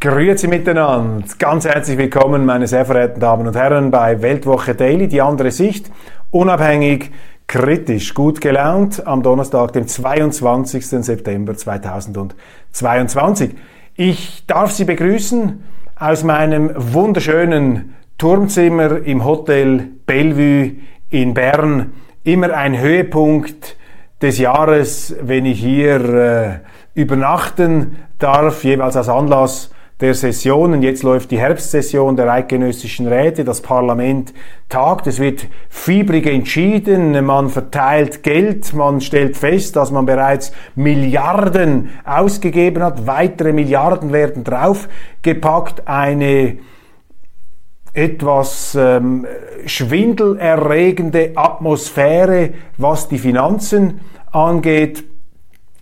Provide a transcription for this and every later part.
Grüezi miteinander. Ganz herzlich willkommen, meine sehr verehrten Damen und Herren, bei Weltwoche Daily, die andere Sicht. Unabhängig, kritisch, gut gelaunt am Donnerstag, dem 22. September 2022. Ich darf Sie begrüßen aus meinem wunderschönen Turmzimmer im Hotel Bellevue in Bern. Immer ein Höhepunkt des Jahres, wenn ich hier äh, übernachten darf, jeweils als Anlass der Sessionen. Jetzt läuft die Herbstsession der Eidgenössischen Räte. Das Parlament tagt. Es wird fiebrig entschieden. Man verteilt Geld. Man stellt fest, dass man bereits Milliarden ausgegeben hat. Weitere Milliarden werden draufgepackt. Eine etwas ähm, schwindelerregende Atmosphäre, was die Finanzen angeht.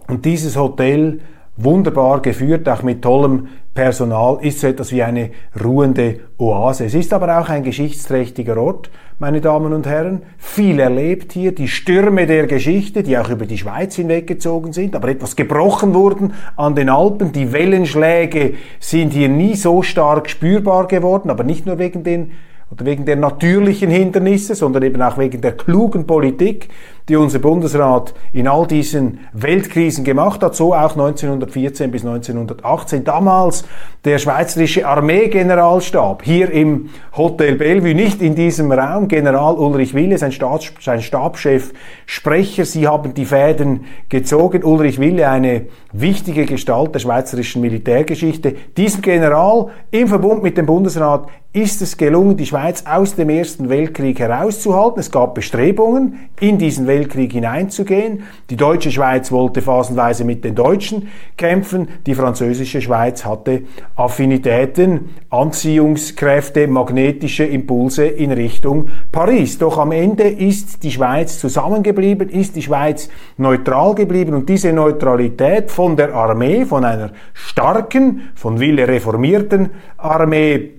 Und dieses Hotel wunderbar geführt, auch mit tollem Personal, ist so etwas wie eine ruhende Oase. Es ist aber auch ein geschichtsträchtiger Ort, meine Damen und Herren. Viel erlebt hier, die Stürme der Geschichte, die auch über die Schweiz hinweggezogen sind, aber etwas gebrochen wurden an den Alpen. Die Wellenschläge sind hier nie so stark spürbar geworden, aber nicht nur wegen den oder wegen der natürlichen Hindernisse, sondern eben auch wegen der klugen Politik, die unser Bundesrat in all diesen Weltkrisen gemacht hat, so auch 1914 bis 1918. Damals der schweizerische Armeegeneralstab hier im Hotel Bellevue, nicht in diesem Raum, General Ulrich Wille, sein, Staats, sein Stabschef, Sprecher, sie haben die Fäden gezogen. Ulrich Wille, eine wichtige Gestalt der schweizerischen Militärgeschichte. Diesem General im Verbund mit dem Bundesrat ist es gelungen, die Schweiz aus dem Ersten Weltkrieg herauszuhalten. Es gab Bestrebungen, in diesen Weltkrieg hineinzugehen. Die deutsche Schweiz wollte phasenweise mit den Deutschen kämpfen. Die französische Schweiz hatte Affinitäten, Anziehungskräfte, magnetische Impulse in Richtung Paris. Doch am Ende ist die Schweiz zusammengeblieben, ist die Schweiz neutral geblieben und diese Neutralität von der Armee, von einer starken, von Wille reformierten Armee,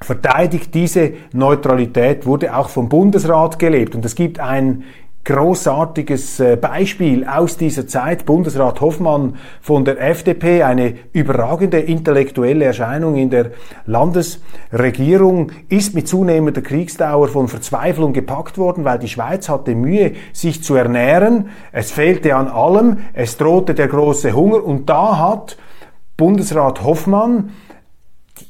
verteidigt diese Neutralität, wurde auch vom Bundesrat gelebt. Und es gibt ein großartiges äh, Beispiel aus dieser Zeit. Bundesrat Hoffmann von der FDP, eine überragende intellektuelle Erscheinung in der Landesregierung, ist mit zunehmender Kriegsdauer von Verzweiflung gepackt worden, weil die Schweiz hatte Mühe, sich zu ernähren. Es fehlte an allem, es drohte der große Hunger und da hat Bundesrat Hoffmann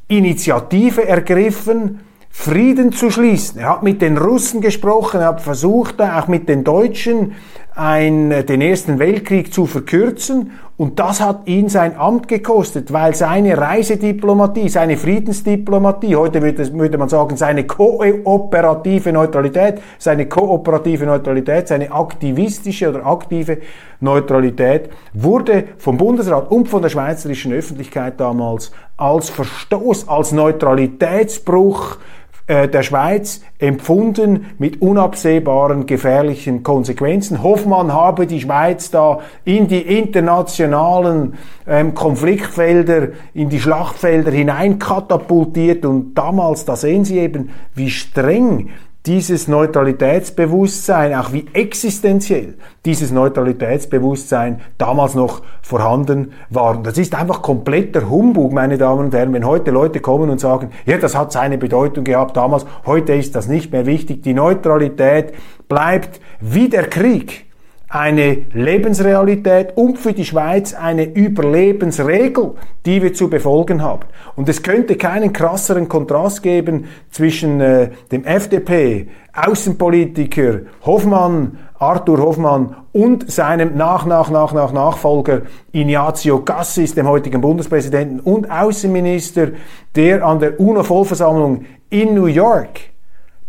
Initiative ergriffen, Frieden zu schließen. Er hat mit den Russen gesprochen, er hat versucht, auch mit den Deutschen ein, den Ersten Weltkrieg zu verkürzen und das hat ihn sein Amt gekostet, weil seine Reisediplomatie, seine Friedensdiplomatie, heute würde, würde man sagen, seine kooperative Neutralität, seine kooperative Neutralität, seine aktivistische oder aktive Neutralität wurde vom Bundesrat und von der schweizerischen Öffentlichkeit damals als Verstoß, als Neutralitätsbruch der Schweiz empfunden mit unabsehbaren gefährlichen Konsequenzen. Hoffmann habe die Schweiz da in die internationalen ähm, Konfliktfelder, in die Schlachtfelder hinein katapultiert und damals, da sehen Sie eben, wie streng dieses Neutralitätsbewusstsein, auch wie existenziell dieses Neutralitätsbewusstsein damals noch vorhanden war. Und das ist einfach kompletter Humbug, meine Damen und Herren, wenn heute Leute kommen und sagen, ja, das hat seine Bedeutung gehabt damals, heute ist das nicht mehr wichtig. Die Neutralität bleibt wie der Krieg eine Lebensrealität und für die Schweiz eine Überlebensregel, die wir zu befolgen haben. Und es könnte keinen krasseren Kontrast geben zwischen äh, dem FDP, Außenpolitiker Hoffmann, Arthur Hoffmann und seinem nach, nach, nach, nach Nachfolger Ignazio Cassis, dem heutigen Bundespräsidenten und Außenminister, der an der UNO-Vollversammlung in New York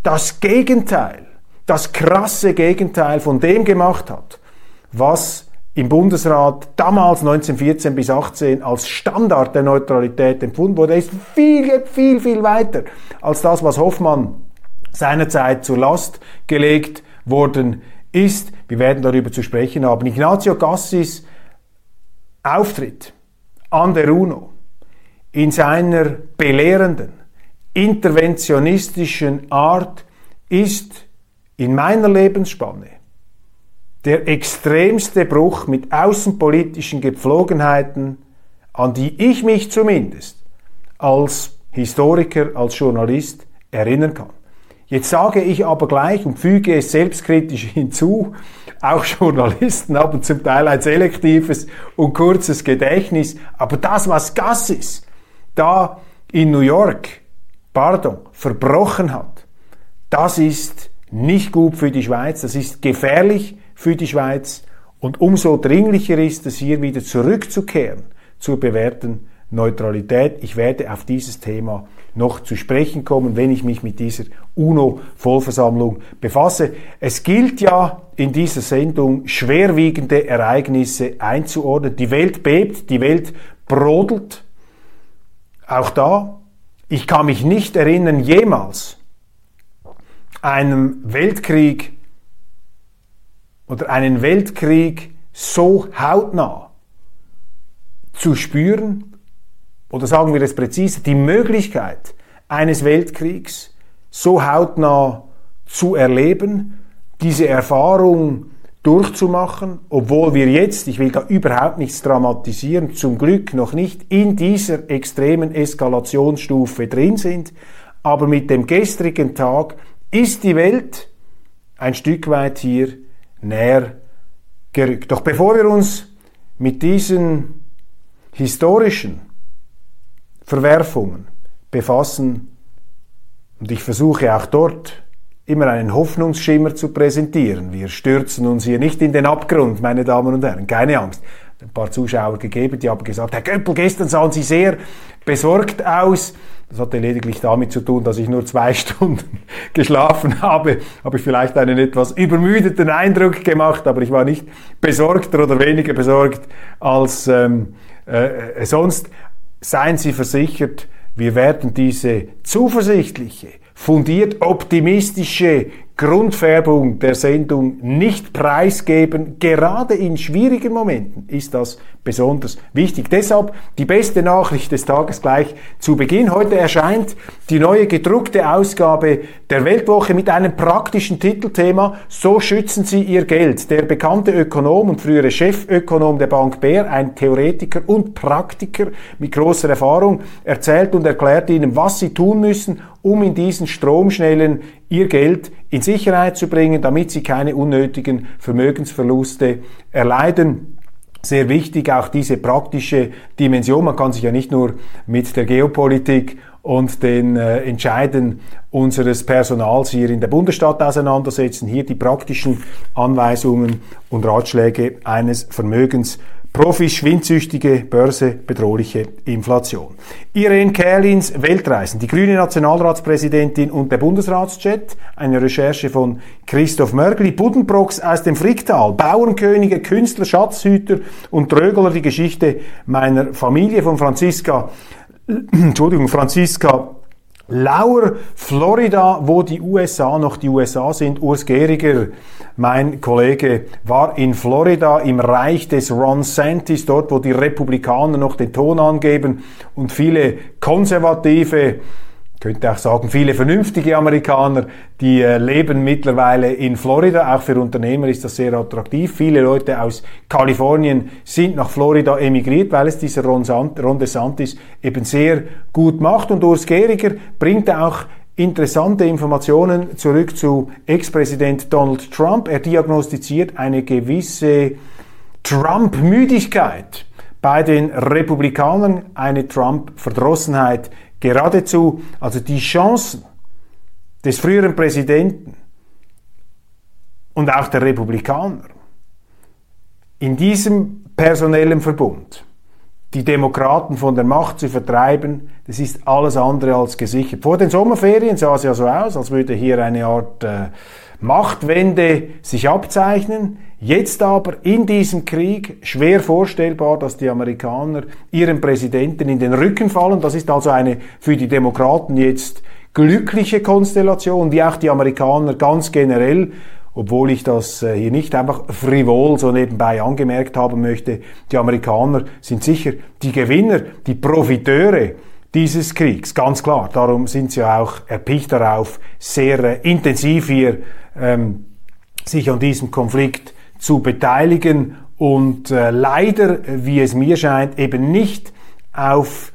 das Gegenteil, das krasse Gegenteil von dem gemacht hat, was im Bundesrat damals 1914 bis 18 als Standard der Neutralität empfunden wurde, ist viel, viel, viel weiter als das, was Hoffmann seinerzeit zur Last gelegt worden ist. Wir werden darüber zu sprechen haben. Ignazio Gassis Auftritt an der UNO in seiner belehrenden, interventionistischen Art ist in meiner Lebensspanne der extremste Bruch mit außenpolitischen Gepflogenheiten, an die ich mich zumindest als Historiker, als Journalist erinnern kann. Jetzt sage ich aber gleich und füge es selbstkritisch hinzu, auch Journalisten haben zum Teil ein selektives und kurzes Gedächtnis, aber das, was Gassis da in New York, pardon, verbrochen hat, das ist nicht gut für die Schweiz, das ist gefährlich für die Schweiz und umso dringlicher ist es hier wieder zurückzukehren zur bewährten Neutralität. Ich werde auf dieses Thema noch zu sprechen kommen, wenn ich mich mit dieser UNO-Vollversammlung befasse. Es gilt ja in dieser Sendung schwerwiegende Ereignisse einzuordnen. Die Welt bebt, die Welt brodelt. Auch da, ich kann mich nicht erinnern, jemals einem Weltkrieg oder einen Weltkrieg so hautnah zu spüren, oder sagen wir es präzise, die Möglichkeit eines Weltkriegs so hautnah zu erleben, diese Erfahrung durchzumachen, obwohl wir jetzt, ich will da überhaupt nichts dramatisieren, zum Glück noch nicht in dieser extremen Eskalationsstufe drin sind, aber mit dem gestrigen Tag ist die Welt ein Stück weit hier näher gerückt. Doch bevor wir uns mit diesen historischen Verwerfungen befassen, und ich versuche auch dort immer einen Hoffnungsschimmer zu präsentieren. Wir stürzen uns hier nicht in den Abgrund, meine Damen und Herren, keine Angst. Ein paar Zuschauer gegeben, die haben gesagt, Herr Göppel, gestern sahen Sie sehr besorgt aus. Das hatte lediglich damit zu tun, dass ich nur zwei Stunden geschlafen habe. Habe ich vielleicht einen etwas übermüdeten Eindruck gemacht, aber ich war nicht besorgter oder weniger besorgt als ähm, äh, sonst. Seien Sie versichert, wir werden diese zuversichtliche, fundiert optimistische Grundfärbung der Sendung nicht preisgeben. Gerade in schwierigen Momenten ist das besonders wichtig. Deshalb die beste Nachricht des Tages gleich zu Beginn. Heute erscheint die neue gedruckte Ausgabe der Weltwoche mit einem praktischen Titelthema So schützen Sie Ihr Geld. Der bekannte Ökonom und frühere Chefökonom der Bank Bär, ein Theoretiker und Praktiker mit großer Erfahrung, erzählt und erklärt Ihnen, was Sie tun müssen, um in diesen stromschnellen ihr Geld in Sicherheit zu bringen, damit sie keine unnötigen Vermögensverluste erleiden. Sehr wichtig auch diese praktische Dimension. Man kann sich ja nicht nur mit der Geopolitik und den äh, Entscheiden unseres Personals hier in der Bundesstadt auseinandersetzen. Hier die praktischen Anweisungen und Ratschläge eines Vermögens Profis, schwindsüchtige Börse, bedrohliche Inflation. Irene Kerlins Weltreisen, die grüne Nationalratspräsidentin und der Bundesratschat, eine Recherche von Christoph Mörgli, Buddenbrocks aus dem Fricktal, Bauernkönige, Künstler, Schatzhüter und Trögler, die Geschichte meiner Familie von Franziska, Entschuldigung, Franziska Lauer, Florida, wo die USA noch die USA sind, Urs Gehriger, mein Kollege war in Florida im Reich des Ron Santis, dort wo die Republikaner noch den Ton angeben und viele konservative, könnte auch sagen, viele vernünftige Amerikaner, die äh, leben mittlerweile in Florida. Auch für Unternehmer ist das sehr attraktiv. Viele Leute aus Kalifornien sind nach Florida emigriert, weil es dieser Ron, Ron DeSantis eben sehr gut macht. Und Urs Gehriger bringt auch interessante Informationen zurück zu Ex-Präsident Donald Trump. Er diagnostiziert eine gewisse Trump-Müdigkeit bei den Republikanern, eine Trump-Verdrossenheit geradezu. Also die Chancen des früheren Präsidenten und auch der Republikaner in diesem personellen Verbund die Demokraten von der Macht zu vertreiben, das ist alles andere als gesichert. Vor den Sommerferien sah es ja so aus, als würde hier eine Art äh, Machtwende sich abzeichnen. Jetzt aber in diesem Krieg schwer vorstellbar, dass die Amerikaner ihrem Präsidenten in den Rücken fallen. Das ist also eine für die Demokraten jetzt glückliche Konstellation, wie auch die Amerikaner ganz generell obwohl ich das äh, hier nicht einfach frivol so nebenbei angemerkt haben möchte, die Amerikaner sind sicher die Gewinner, die Profiteure dieses Kriegs, ganz klar. Darum sind sie auch erpicht darauf, sehr äh, intensiv hier ähm, sich an diesem Konflikt zu beteiligen und äh, leider, wie es mir scheint, eben nicht auf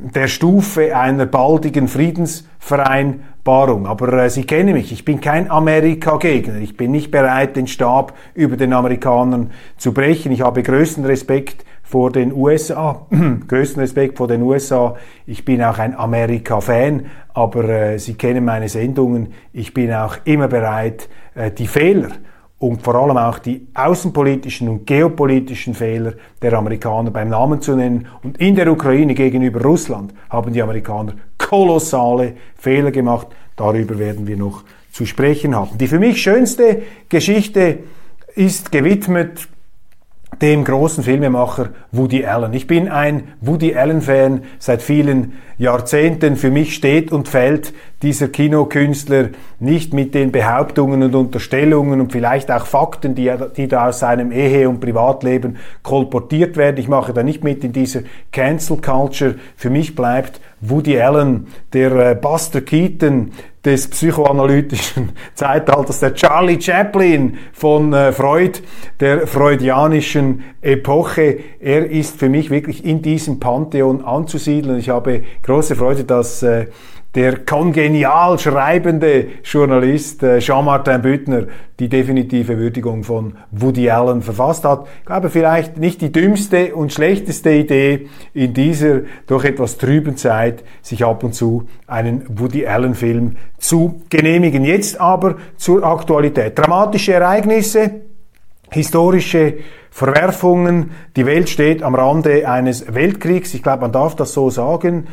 der Stufe einer baldigen Friedensverein Barung. Aber äh, Sie kennen mich, ich bin kein Amerika-Gegner. Ich bin nicht bereit, den Stab über den Amerikanern zu brechen. Ich habe größten Respekt vor den USA, größten Respekt vor den USA. Ich bin auch ein Amerika-Fan, aber äh, Sie kennen meine Sendungen. Ich bin auch immer bereit, äh, die Fehler und vor allem auch die außenpolitischen und geopolitischen Fehler der Amerikaner beim Namen zu nennen. Und in der Ukraine gegenüber Russland haben die Amerikaner kolossale Fehler gemacht. Darüber werden wir noch zu sprechen haben. Die für mich schönste Geschichte ist gewidmet dem großen Filmemacher Woody Allen. Ich bin ein Woody Allen-Fan seit vielen Jahrzehnten. Für mich steht und fällt dieser Kinokünstler nicht mit den Behauptungen und Unterstellungen und vielleicht auch Fakten, die, die da aus seinem Ehe- und Privatleben kolportiert werden. Ich mache da nicht mit in dieser Cancel Culture. Für mich bleibt Woody Allen, der äh, Buster Keaton des psychoanalytischen Zeitalters, der Charlie Chaplin von äh, Freud, der freudianischen Epoche. Er ist für mich wirklich in diesem Pantheon anzusiedeln. Ich habe große Freude, dass äh, der kongenial schreibende Journalist äh, Jean-Martin Büttner die definitive Würdigung von Woody Allen verfasst hat. Ich glaube, vielleicht nicht die dümmste und schlechteste Idee in dieser doch etwas trüben Zeit, sich ab und zu einen Woody Allen-Film zu genehmigen. Jetzt aber zur Aktualität. Dramatische Ereignisse, historische Verwerfungen. Die Welt steht am Rande eines Weltkriegs. Ich glaube, man darf das so sagen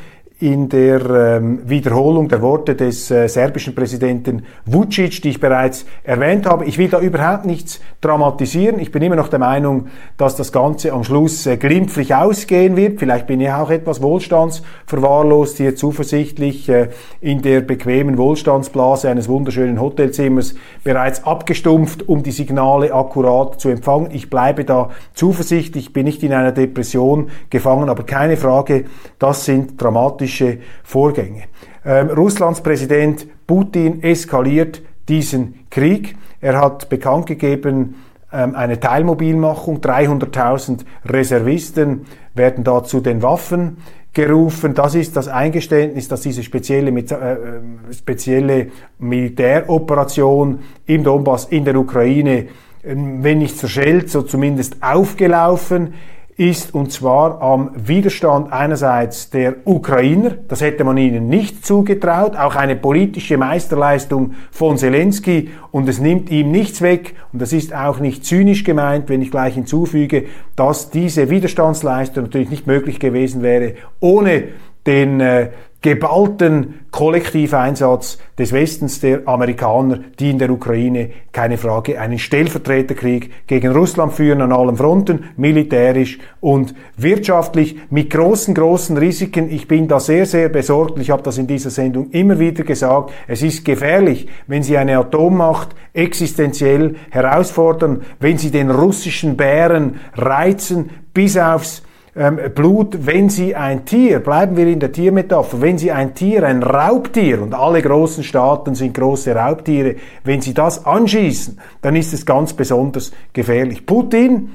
in der ähm, Wiederholung der Worte des äh, serbischen Präsidenten Vucic, die ich bereits erwähnt habe. Ich will da überhaupt nichts dramatisieren. Ich bin immer noch der Meinung, dass das Ganze am Schluss äh, glimpflich ausgehen wird. Vielleicht bin ich auch etwas wohlstandsverwahrlost, hier zuversichtlich äh, in der bequemen Wohlstandsblase eines wunderschönen Hotelzimmers bereits abgestumpft, um die Signale akkurat zu empfangen. Ich bleibe da zuversichtlich, bin nicht in einer Depression gefangen, aber keine Frage, das sind dramatische politische Vorgänge. Ähm, Russlands Präsident Putin eskaliert diesen Krieg. Er hat bekannt gegeben, ähm, eine Teilmobilmachung, 300.000 Reservisten werden da zu den Waffen gerufen. Das ist das Eingeständnis, dass diese spezielle, äh, äh, spezielle Militäroperation im Donbass in der Ukraine, äh, wenn nicht zerschellt, so zumindest aufgelaufen ist und zwar am Widerstand einerseits der Ukrainer, das hätte man ihnen nicht zugetraut, auch eine politische Meisterleistung von Zelensky und es nimmt ihm nichts weg und das ist auch nicht zynisch gemeint, wenn ich gleich hinzufüge, dass diese Widerstandsleistung natürlich nicht möglich gewesen wäre ohne den äh, geballten Kollektiveinsatz des Westens der Amerikaner, die in der Ukraine, keine Frage, einen Stellvertreterkrieg gegen Russland führen an allen Fronten, militärisch und wirtschaftlich, mit großen, großen Risiken. Ich bin da sehr, sehr besorgt. Ich habe das in dieser Sendung immer wieder gesagt. Es ist gefährlich, wenn Sie eine Atommacht existenziell herausfordern, wenn Sie den russischen Bären reizen bis aufs ähm, Blut, wenn Sie ein Tier, bleiben wir in der Tiermetapher, wenn Sie ein Tier, ein Raubtier, und alle großen Staaten sind große Raubtiere, wenn Sie das anschießen, dann ist es ganz besonders gefährlich. Putin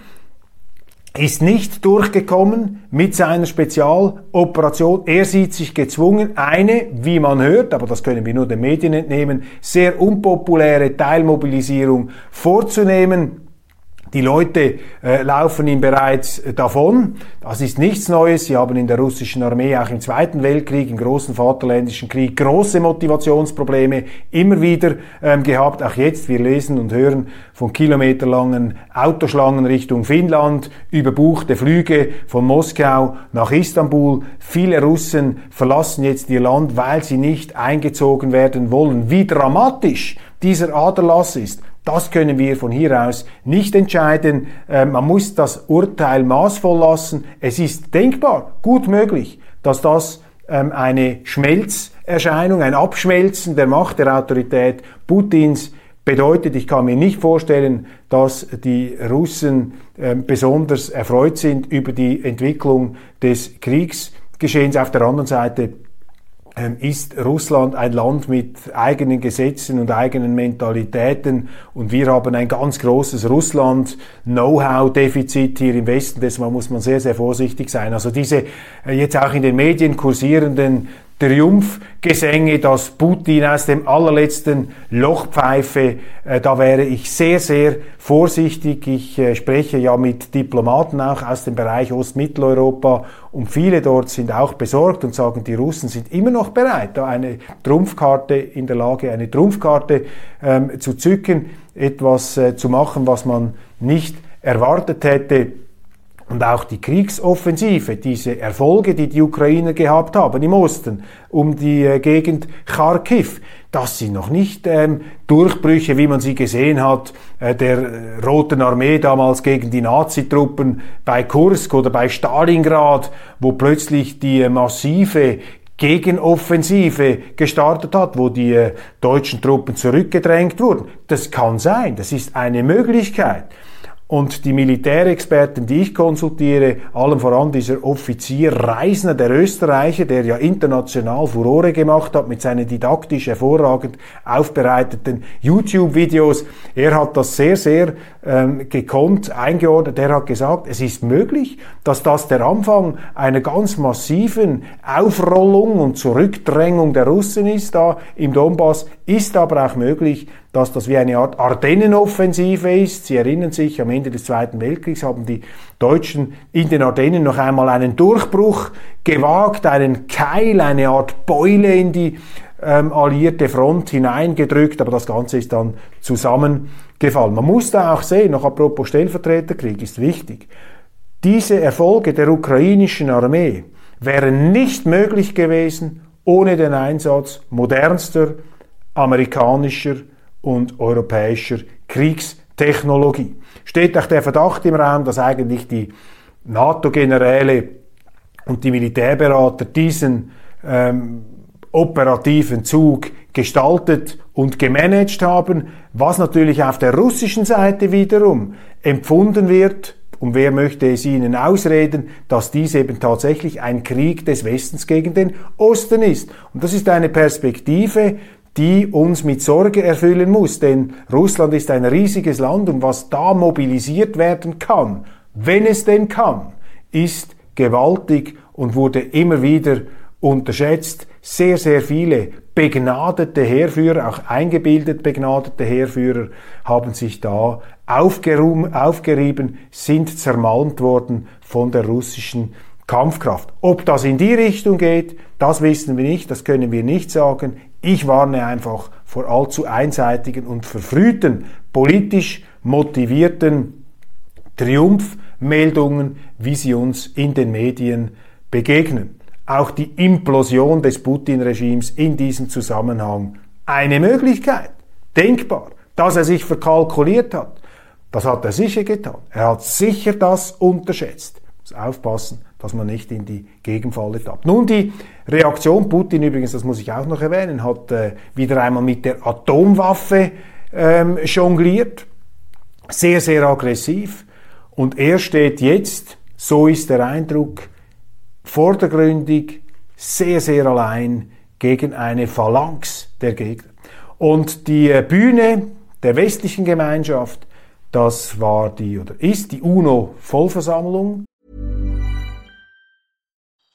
ist nicht durchgekommen mit seiner Spezialoperation. Er sieht sich gezwungen, eine, wie man hört, aber das können wir nur den Medien entnehmen, sehr unpopuläre Teilmobilisierung vorzunehmen Die Leute äh, laufen ihm bereits äh, davon. Das ist nichts Neues. Sie haben in der russischen Armee auch im Zweiten Weltkrieg, im großen Vaterländischen Krieg, große Motivationsprobleme immer wieder ähm, gehabt. Auch jetzt, wir lesen und hören von kilometerlangen Autoschlangen Richtung Finnland, überbuchte Flüge von Moskau nach Istanbul. Viele Russen verlassen jetzt ihr Land, weil sie nicht eingezogen werden wollen. Wie dramatisch dieser Aderlass ist, das können wir von hier aus nicht entscheiden. Äh, man muss das Urteil maßvoll lassen. Es ist denkbar, gut möglich, dass das ähm, eine Schmelzerscheinung, ein Abschmelzen der Macht, der Autorität Putins bedeutet. Ich kann mir nicht vorstellen, dass die Russen äh, besonders erfreut sind über die Entwicklung des Kriegsgeschehens. Auf der anderen Seite ähm, ist Russland ein Land mit eigenen Gesetzen und eigenen Mentalitäten und wir haben ein ganz großes Russland-Know-how-Defizit hier im Westen, deshalb muss man sehr, sehr vorsichtig sein. Also diese äh, jetzt auch in den Medien kursierenden Triumphgesänge, dass Putin aus dem allerletzten Loch pfeife, äh, da wäre ich sehr, sehr vorsichtig. Ich äh, spreche ja mit Diplomaten auch aus dem Bereich Ostmitteleuropa und viele dort sind auch besorgt und sagen, die Russen sind immer noch bereit, da eine Trumpfkarte in der Lage, eine Trumpfkarte ähm, zu zücken, etwas äh, zu machen, was man nicht erwartet hätte. Und auch die Kriegsoffensive, diese Erfolge, die die Ukrainer gehabt haben im Osten, um die äh, Gegend Kharkiv, das sind noch nicht ähm, Durchbrüche, wie man sie gesehen hat, äh, der äh, Roten Armee damals gegen die Nazitruppen bei Kursk oder bei Stalingrad, wo plötzlich die äh, massive Gegenoffensive gestartet hat, wo die äh, deutschen Truppen zurückgedrängt wurden. Das kann sein, das ist eine Möglichkeit. Und die Militärexperten, die ich konsultiere, allem voran dieser Offizier Reisner, der Österreicher, der ja international Furore gemacht hat mit seinen didaktisch hervorragend aufbereiteten YouTube-Videos, er hat das sehr, sehr ähm, gekonnt eingeordnet. Er hat gesagt, es ist möglich, dass das der Anfang einer ganz massiven Aufrollung und Zurückdrängung der Russen ist da im Donbass, ist aber auch möglich, dass das wie eine Art Ardennenoffensive ist. Sie erinnern sich, am Ende des Zweiten Weltkriegs haben die Deutschen in den Ardennen noch einmal einen Durchbruch gewagt, einen Keil, eine Art Beule in die ähm, alliierte Front hineingedrückt, aber das Ganze ist dann zusammengefallen. Man muss da auch sehen, noch apropos Stellvertreterkrieg ist wichtig, diese Erfolge der ukrainischen Armee wären nicht möglich gewesen ohne den Einsatz modernster amerikanischer und europäischer Kriegstechnologie. Steht auch der Verdacht im Raum, dass eigentlich die NATO-Generäle und die Militärberater diesen ähm, operativen Zug gestaltet und gemanagt haben, was natürlich auf der russischen Seite wiederum empfunden wird, und wer möchte es ihnen ausreden, dass dies eben tatsächlich ein Krieg des Westens gegen den Osten ist. Und das ist eine Perspektive, die uns mit Sorge erfüllen muss, denn Russland ist ein riesiges Land und was da mobilisiert werden kann, wenn es denn kann, ist gewaltig und wurde immer wieder unterschätzt. Sehr, sehr viele begnadete Heerführer, auch eingebildet begnadete Heerführer, haben sich da aufgerieben, sind zermalmt worden von der russischen Kampfkraft. Ob das in die Richtung geht, das wissen wir nicht, das können wir nicht sagen. Ich warne einfach vor allzu einseitigen und verfrühten, politisch motivierten Triumphmeldungen, wie sie uns in den Medien begegnen. Auch die Implosion des Putin-Regimes in diesem Zusammenhang eine Möglichkeit, denkbar, dass er sich verkalkuliert hat. Das hat er sicher getan. Er hat sicher das unterschätzt. Aufpassen, dass man nicht in die Gegenfalle tappt. Nun, die Reaktion Putin übrigens, das muss ich auch noch erwähnen, hat äh, wieder einmal mit der Atomwaffe ähm, jongliert. Sehr, sehr aggressiv. Und er steht jetzt, so ist der Eindruck, vordergründig, sehr, sehr allein gegen eine Phalanx der Gegner. Und die äh, Bühne der westlichen Gemeinschaft, das war die oder ist die UNO-Vollversammlung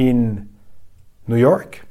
in New York.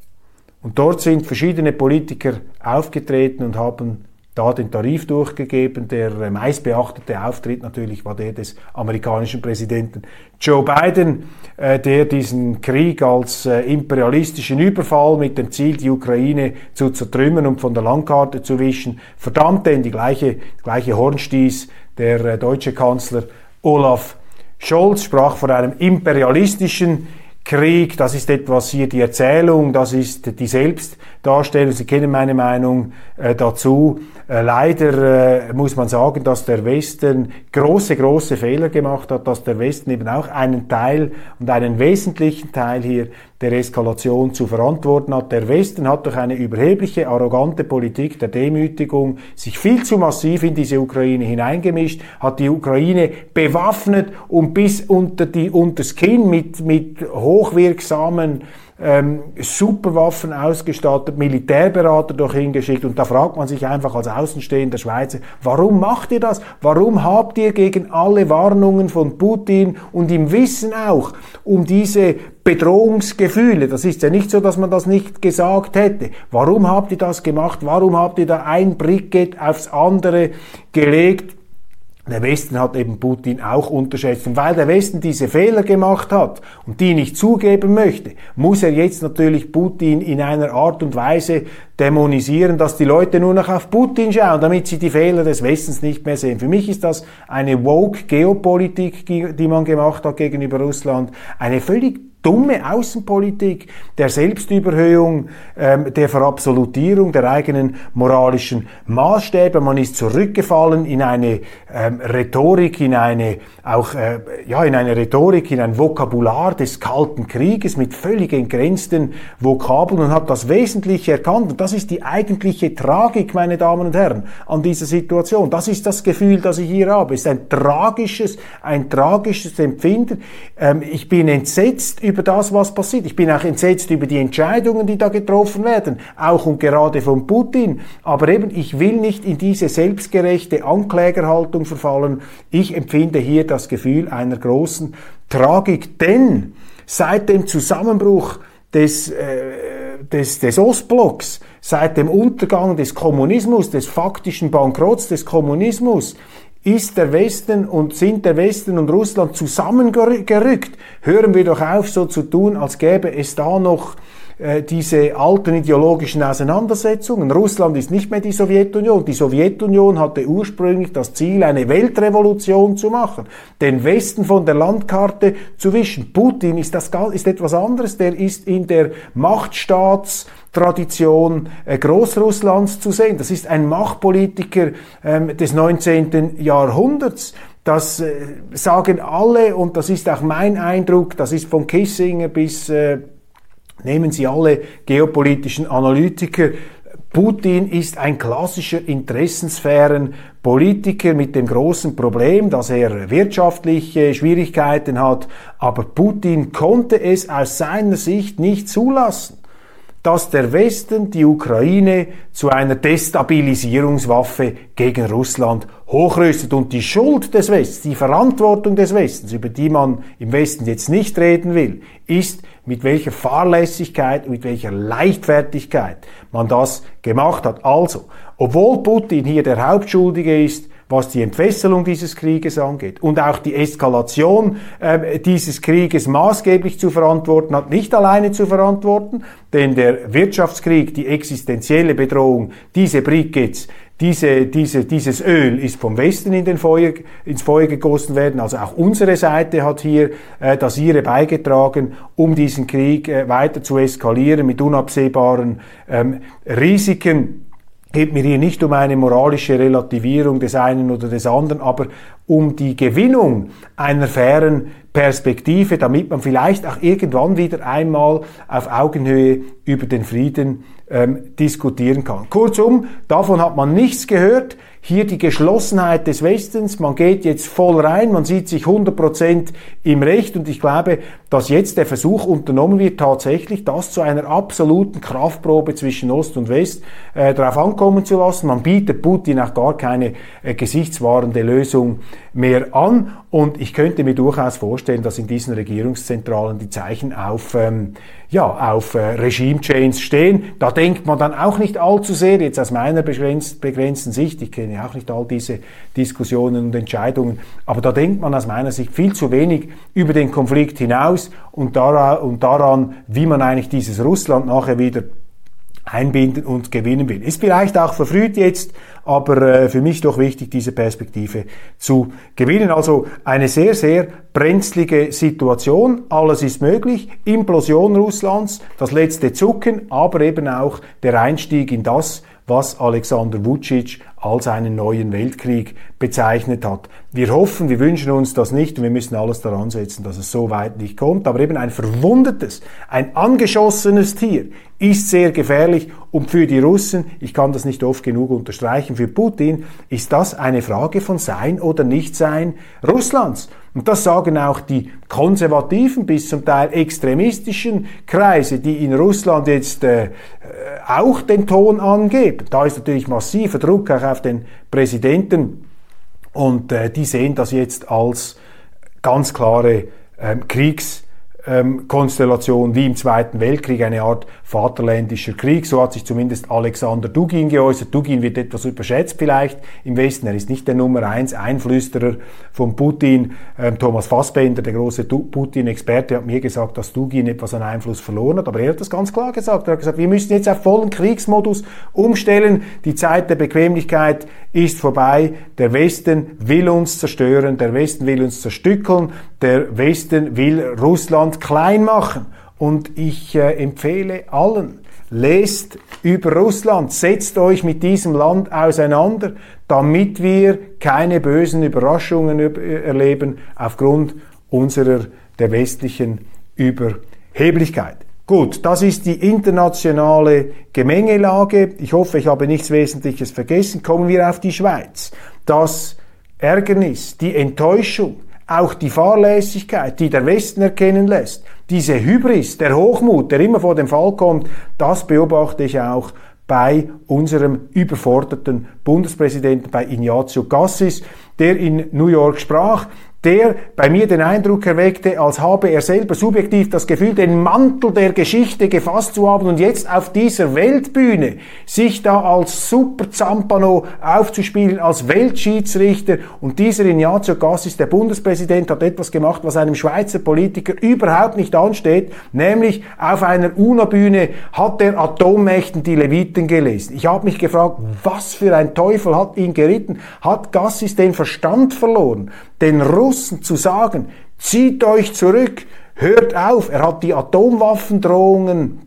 Und dort sind verschiedene Politiker aufgetreten und haben da den Tarif durchgegeben. Der äh, meistbeachtete Auftritt natürlich war der des amerikanischen Präsidenten Joe Biden, äh, der diesen Krieg als äh, imperialistischen Überfall mit dem Ziel, die Ukraine zu zertrümmern und von der Landkarte zu wischen, verdammte in die gleiche, gleiche Hornstieß der äh, deutsche Kanzler Olaf Scholz sprach von einem imperialistischen Krieg, das ist etwas hier die Erzählung, das ist die Selbstdarstellung. Sie kennen meine Meinung äh, dazu. Äh, leider äh, muss man sagen, dass der Westen große, große Fehler gemacht hat, dass der Westen eben auch einen Teil und einen wesentlichen Teil hier der Eskalation zu verantworten hat. Der Westen hat durch eine überhebliche, arrogante Politik der Demütigung sich viel zu massiv in diese Ukraine hineingemischt, hat die Ukraine bewaffnet und bis unter die unters Kinn mit, mit hochwirksamen ähm, Superwaffen ausgestattet, Militärberater durch hingeschickt und da fragt man sich einfach als außenstehender Schweizer, warum macht ihr das? Warum habt ihr gegen alle Warnungen von Putin und im Wissen auch um diese Bedrohungsgefühle, das ist ja nicht so, dass man das nicht gesagt hätte. Warum habt ihr das gemacht? Warum habt ihr da ein Bricket aufs andere gelegt? Der Westen hat eben Putin auch unterschätzt. Und weil der Westen diese Fehler gemacht hat und die nicht zugeben möchte, muss er jetzt natürlich Putin in einer Art und Weise dämonisieren, dass die Leute nur noch auf Putin schauen, damit sie die Fehler des Westens nicht mehr sehen. Für mich ist das eine woke Geopolitik, die man gemacht hat gegenüber Russland, eine völlig dumme Außenpolitik der Selbstüberhöhung, ähm, der Verabsolutierung der eigenen moralischen Maßstäbe. Man ist zurückgefallen in eine ähm, Rhetorik, in eine auch äh, ja in eine Rhetorik, in ein Vokabular des Kalten Krieges mit völlig entgrenzten Vokabeln und hat das Wesentliche erkannt. Und das ist die eigentliche Tragik, meine Damen und Herren, an dieser Situation. Das ist das Gefühl, das ich hier habe. Es ist ein tragisches, ein tragisches Empfinden. Ähm, ich bin entsetzt über das, was passiert. Ich bin auch entsetzt über die Entscheidungen, die da getroffen werden, auch und gerade von Putin. Aber eben, ich will nicht in diese selbstgerechte Anklägerhaltung verfallen. Ich empfinde hier das Gefühl einer großen Tragik, denn seit dem Zusammenbruch des, äh, des, des Ostblocks, seit dem Untergang des Kommunismus, des faktischen Bankrotts des Kommunismus, ist der Westen und sind der Westen und Russland zusammengerückt. Hören wir doch auf, so zu tun, als gäbe es da noch äh, diese alten ideologischen Auseinandersetzungen. Russland ist nicht mehr die Sowjetunion. Die Sowjetunion hatte ursprünglich das Ziel, eine Weltrevolution zu machen, den Westen von der Landkarte zu wischen. Putin ist, das, ist etwas anderes. Der ist in der Machtstaats Tradition äh, Großrusslands zu sehen. Das ist ein Machtpolitiker ähm, des 19. Jahrhunderts. Das äh, sagen alle und das ist auch mein Eindruck. Das ist von Kissinger bis äh, nehmen Sie alle geopolitischen Analytiker. Putin ist ein klassischer Interessensphären-Politiker mit dem großen Problem, dass er wirtschaftliche Schwierigkeiten hat. Aber Putin konnte es aus seiner Sicht nicht zulassen dass der Westen die Ukraine zu einer Destabilisierungswaffe gegen Russland hochrüstet. Und die Schuld des Westens, die Verantwortung des Westens, über die man im Westen jetzt nicht reden will, ist, mit welcher Fahrlässigkeit, mit welcher Leichtfertigkeit man das gemacht hat. Also, obwohl Putin hier der Hauptschuldige ist, was die Entfesselung dieses Krieges angeht und auch die Eskalation äh, dieses Krieges maßgeblich zu verantworten hat, nicht alleine zu verantworten, denn der Wirtschaftskrieg, die existenzielle Bedrohung, diese Brickets, diese, diese, dieses Öl ist vom Westen in den Feuer, ins Feuer gegossen werden. Also auch unsere Seite hat hier äh, das ihre beigetragen, um diesen Krieg äh, weiter zu eskalieren mit unabsehbaren ähm, Risiken geht mir hier nicht um eine moralische Relativierung des einen oder des anderen, aber um die Gewinnung einer fairen Perspektive, damit man vielleicht auch irgendwann wieder einmal auf Augenhöhe über den Frieden ähm, diskutieren kann. Kurzum, davon hat man nichts gehört. Hier die Geschlossenheit des Westens, man geht jetzt voll rein, man sieht sich 100% im Recht und ich glaube, dass jetzt der Versuch unternommen wird, tatsächlich das zu einer absoluten Kraftprobe zwischen Ost und West äh, darauf ankommen zu lassen. Man bietet Putin auch gar keine äh, gesichtswahrende Lösung mehr an und ich könnte mir durchaus vorstellen, dass in diesen Regierungszentralen die Zeichen auf ähm, ja, auf äh, Regime-Change stehen. Da denkt man dann auch nicht allzu sehr, jetzt aus meiner begrenzt, begrenzten Sicht, ich kenne auch nicht all diese Diskussionen und Entscheidungen, aber da denkt man aus meiner Sicht viel zu wenig über den Konflikt hinaus und daran, und daran wie man eigentlich dieses Russland nachher wieder einbinden und gewinnen will. Ist vielleicht auch verfrüht jetzt, aber äh, für mich doch wichtig, diese Perspektive zu gewinnen. Also eine sehr, sehr brenzlige Situation. Alles ist möglich. Implosion Russlands, das letzte Zucken, aber eben auch der Einstieg in das, was Alexander Vucic als einen neuen Weltkrieg bezeichnet hat. Wir hoffen, wir wünschen uns das nicht und wir müssen alles daran setzen, dass es so weit nicht kommt. Aber eben ein verwundetes, ein angeschossenes Tier ist sehr gefährlich und für die Russen, ich kann das nicht oft genug unterstreichen, für Putin ist das eine Frage von Sein oder Nichtsein Russlands. Und das sagen auch die konservativen bis zum Teil extremistischen Kreise, die in Russland jetzt äh, auch den Ton angeben. Da ist natürlich massiver Druck auch auf den Präsidenten und äh, die sehen das jetzt als ganz klare ähm, Kriegs ähm, Konstellation wie im Zweiten Weltkrieg, eine Art vaterländischer Krieg. So hat sich zumindest Alexander Dugin geäußert. Dugin wird etwas überschätzt vielleicht im Westen. Er ist nicht der Nummer eins Einflüsterer von Putin. Ähm, Thomas Fassbender, der große Putin-Experte, hat mir gesagt, dass Dugin etwas an Einfluss verloren hat. Aber er hat das ganz klar gesagt. Er hat gesagt, wir müssen jetzt auf vollen Kriegsmodus umstellen. Die Zeit der Bequemlichkeit ist vorbei. Der Westen will uns zerstören. Der Westen will uns zerstückeln. Der Westen will Russland klein machen. Und ich äh, empfehle allen, lest über Russland, setzt euch mit diesem Land auseinander, damit wir keine bösen Überraschungen erleben aufgrund unserer der westlichen Überheblichkeit. Gut, das ist die internationale Gemengelage. Ich hoffe, ich habe nichts Wesentliches vergessen. Kommen wir auf die Schweiz. Das Ärgernis, die Enttäuschung, auch die Fahrlässigkeit, die der Westen erkennen lässt, diese Hybris, der Hochmut, der immer vor dem Fall kommt, das beobachte ich auch bei unserem überforderten Bundespräsidenten, bei Ignazio Cassis, der in New York sprach der bei mir den Eindruck erweckte, als habe er selber subjektiv das Gefühl, den Mantel der Geschichte gefasst zu haben und jetzt auf dieser Weltbühne sich da als Super Zampano aufzuspielen, als Weltschiedsrichter. Und dieser Ignazio Gassis, der Bundespräsident, hat etwas gemacht, was einem Schweizer Politiker überhaupt nicht ansteht, nämlich auf einer UNO-Bühne hat er Atommächten die Leviten gelesen. Ich habe mich gefragt, was für ein Teufel hat ihn geritten? Hat Gassis den Verstand verloren? den Russen zu sagen, zieht euch zurück, hört auf. Er hat die Atomwaffendrohungen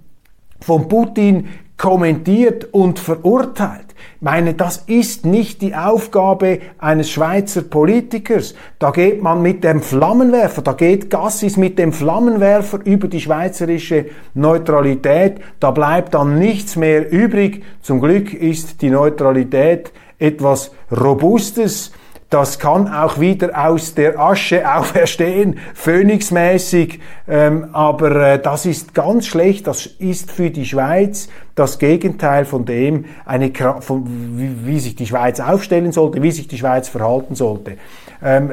von Putin kommentiert und verurteilt. Ich meine, das ist nicht die Aufgabe eines Schweizer Politikers. Da geht man mit dem Flammenwerfer, da geht Gassis mit dem Flammenwerfer über die schweizerische Neutralität. Da bleibt dann nichts mehr übrig. Zum Glück ist die Neutralität etwas Robustes das kann auch wieder aus der Asche auferstehen, phönixmäßig, ähm, aber äh, das ist ganz schlecht, das ist für die Schweiz das Gegenteil von dem, eine, von, wie, wie, sich die Schweiz aufstellen sollte, wie sich die Schweiz verhalten sollte. Ähm,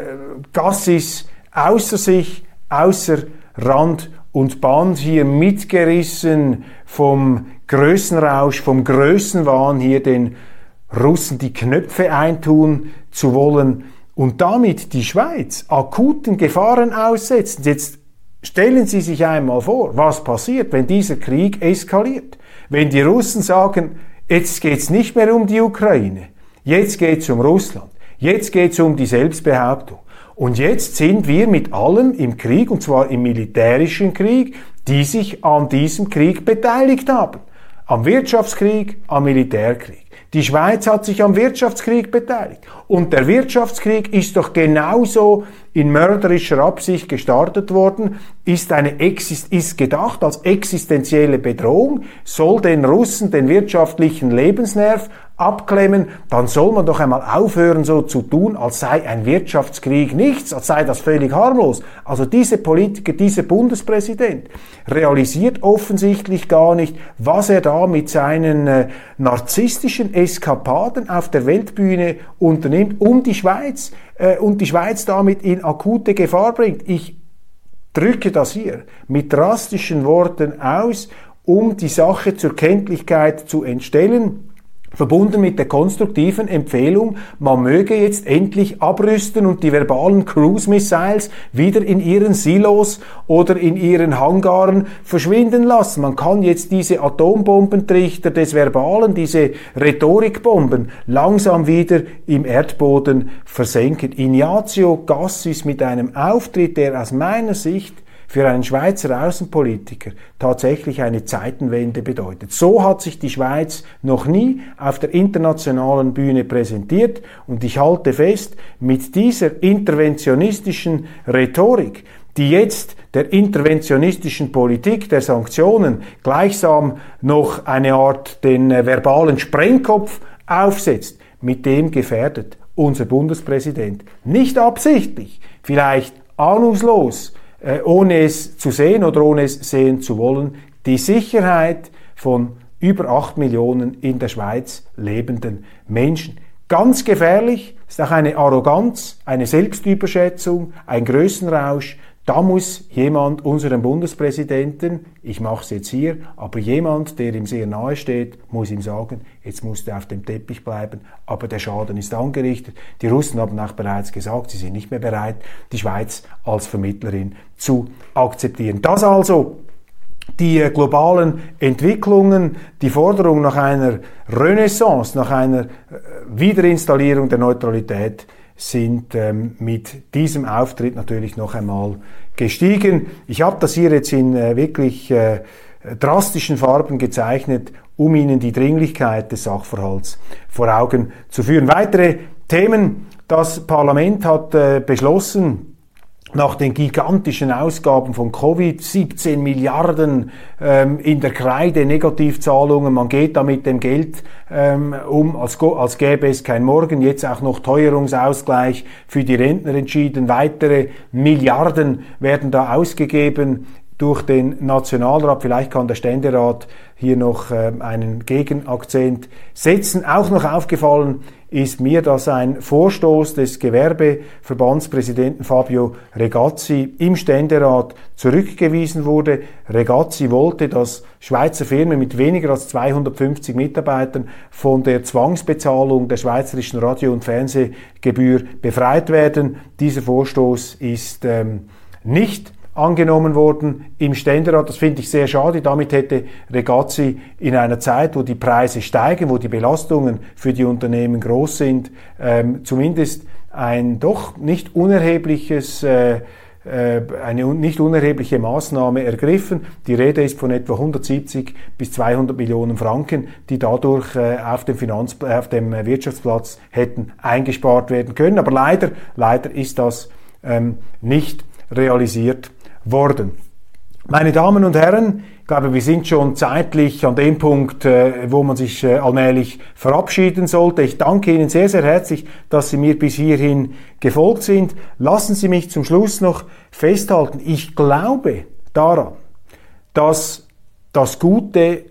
das ist außer sich, außer Rand und Band hier mitgerissen vom Größenrausch, vom Größenwahn hier den Russen die Knöpfe eintun zu wollen und damit die Schweiz akuten Gefahren aussetzen. Jetzt stellen Sie sich einmal vor, was passiert, wenn dieser Krieg eskaliert. Wenn die Russen sagen, jetzt geht's nicht mehr um die Ukraine, jetzt geht's um Russland, jetzt geht's um die Selbstbehauptung. Und jetzt sind wir mit allem im Krieg, und zwar im militärischen Krieg, die sich an diesem Krieg beteiligt haben. Am Wirtschaftskrieg, am Militärkrieg. Die Schweiz hat sich am Wirtschaftskrieg beteiligt. Und der Wirtschaftskrieg ist doch genauso in mörderischer Absicht gestartet worden, ist, eine Exist ist gedacht als existenzielle Bedrohung, soll den Russen den wirtschaftlichen Lebensnerv abklemmen, dann soll man doch einmal aufhören, so zu tun, als sei ein Wirtschaftskrieg nichts, als sei das völlig harmlos. Also diese Politiker, dieser Bundespräsident realisiert offensichtlich gar nicht, was er da mit seinen äh, narzisstischen Eskapaden auf der Weltbühne unternimmt, um die Schweiz äh, und die Schweiz damit in akute Gefahr bringt. Ich drücke das hier mit drastischen Worten aus, um die Sache zur Kenntlichkeit zu entstellen verbunden mit der konstruktiven Empfehlung, man möge jetzt endlich abrüsten und die verbalen Cruise Missiles wieder in ihren Silos oder in ihren Hangaren verschwinden lassen. Man kann jetzt diese Atombombentrichter des Verbalen, diese Rhetorikbomben langsam wieder im Erdboden versenken. Ignazio Gassis mit einem Auftritt, der aus meiner Sicht für einen Schweizer Außenpolitiker tatsächlich eine Zeitenwende bedeutet. So hat sich die Schweiz noch nie auf der internationalen Bühne präsentiert und ich halte fest, mit dieser interventionistischen Rhetorik, die jetzt der interventionistischen Politik, der Sanktionen gleichsam noch eine Art den äh, verbalen Sprengkopf aufsetzt, mit dem gefährdet unser Bundespräsident nicht absichtlich, vielleicht ahnungslos, äh, ohne es zu sehen oder ohne es sehen zu wollen, die Sicherheit von über 8 Millionen in der Schweiz lebenden Menschen. Ganz gefährlich ist auch eine Arroganz, eine Selbstüberschätzung, ein Größenrausch, da muss jemand unserem Bundespräsidenten, ich mache es jetzt hier, aber jemand, der ihm sehr nahe steht, muss ihm sagen, jetzt musst du auf dem Teppich bleiben, aber der Schaden ist angerichtet. Die Russen haben auch bereits gesagt, sie sind nicht mehr bereit, die Schweiz als Vermittlerin zu akzeptieren. Das also die globalen Entwicklungen, die Forderung nach einer Renaissance, nach einer äh, Wiederinstallierung der Neutralität sind ähm, mit diesem Auftritt natürlich noch einmal gestiegen. Ich habe das hier jetzt in äh, wirklich äh, drastischen Farben gezeichnet, um Ihnen die Dringlichkeit des Sachverhalts vor Augen zu führen. Weitere Themen. Das Parlament hat äh, beschlossen, nach den gigantischen Ausgaben von Covid, 17 Milliarden ähm, in der Kreide Negativzahlungen, man geht da mit dem Geld ähm, um, als, als gäbe es kein Morgen, jetzt auch noch Teuerungsausgleich für die Rentner entschieden, weitere Milliarden werden da ausgegeben durch den Nationalrat. Vielleicht kann der Ständerat hier noch äh, einen Gegenakzent setzen. Auch noch aufgefallen ist mir, dass ein Vorstoß des Gewerbeverbandspräsidenten Fabio Regazzi im Ständerat zurückgewiesen wurde. Regazzi wollte, dass Schweizer Firmen mit weniger als 250 Mitarbeitern von der Zwangsbezahlung der schweizerischen Radio- und Fernsehgebühr befreit werden. Dieser Vorstoß ist ähm, nicht angenommen worden im Ständerat. Das finde ich sehr schade. Damit hätte Regazzi in einer Zeit, wo die Preise steigen, wo die Belastungen für die Unternehmen groß sind, ähm, zumindest ein doch nicht unerhebliches äh, äh eine nicht unerhebliche Maßnahme ergriffen. Die Rede ist von etwa 170 bis 200 Millionen Franken, die dadurch äh, auf dem, Finanz auf dem Wirtschaftsplatz hätten eingespart werden können. Aber leider, leider ist das ähm, nicht realisiert worden. Meine Damen und Herren, ich glaube, wir sind schon zeitlich an dem Punkt, äh, wo man sich äh, allmählich verabschieden sollte. Ich danke Ihnen sehr, sehr herzlich, dass Sie mir bis hierhin gefolgt sind. Lassen Sie mich zum Schluss noch festhalten, ich glaube daran, dass das Gute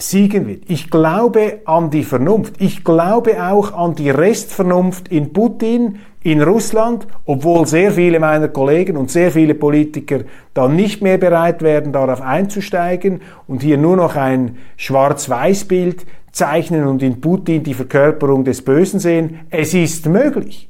siegen wird. Ich glaube an die Vernunft. Ich glaube auch an die Restvernunft in Putin, in Russland, obwohl sehr viele meiner Kollegen und sehr viele Politiker dann nicht mehr bereit werden, darauf einzusteigen und hier nur noch ein Schwarz-Weiß-Bild zeichnen und in Putin die Verkörperung des Bösen sehen. Es ist möglich,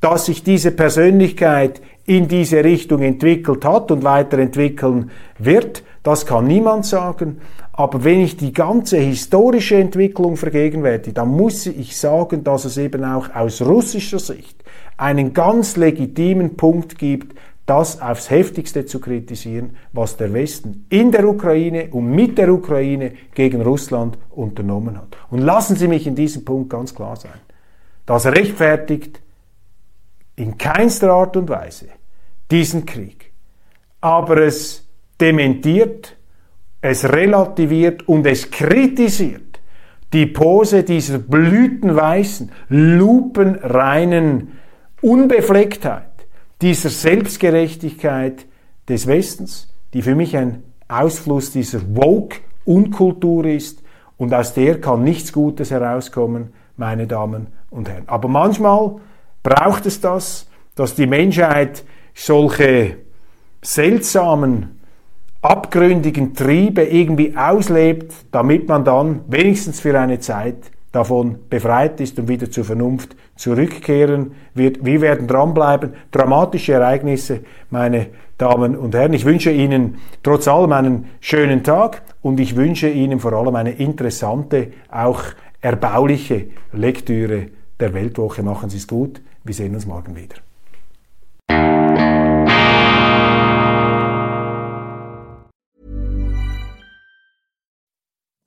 dass sich diese Persönlichkeit in diese Richtung entwickelt hat und weiterentwickeln wird. Das kann niemand sagen. Aber wenn ich die ganze historische Entwicklung vergegenwärtige, dann muss ich sagen, dass es eben auch aus russischer Sicht einen ganz legitimen Punkt gibt, das aufs heftigste zu kritisieren, was der Westen in der Ukraine und mit der Ukraine gegen Russland unternommen hat. Und lassen Sie mich in diesem Punkt ganz klar sein. Das rechtfertigt in keinster Art und Weise diesen Krieg. Aber es dementiert es relativiert und es kritisiert die Pose dieser blütenweißen, lupenreinen Unbeflecktheit, dieser Selbstgerechtigkeit des Westens, die für mich ein Ausfluss dieser Woke-Unkultur ist und aus der kann nichts Gutes herauskommen, meine Damen und Herren. Aber manchmal braucht es das, dass die Menschheit solche seltsamen abgründigen Triebe irgendwie auslebt, damit man dann wenigstens für eine Zeit davon befreit ist und wieder zur Vernunft zurückkehren wird. Wir werden dranbleiben. Dramatische Ereignisse, meine Damen und Herren. Ich wünsche Ihnen trotz allem einen schönen Tag und ich wünsche Ihnen vor allem eine interessante, auch erbauliche Lektüre der Weltwoche. Machen Sie es gut. Wir sehen uns morgen wieder.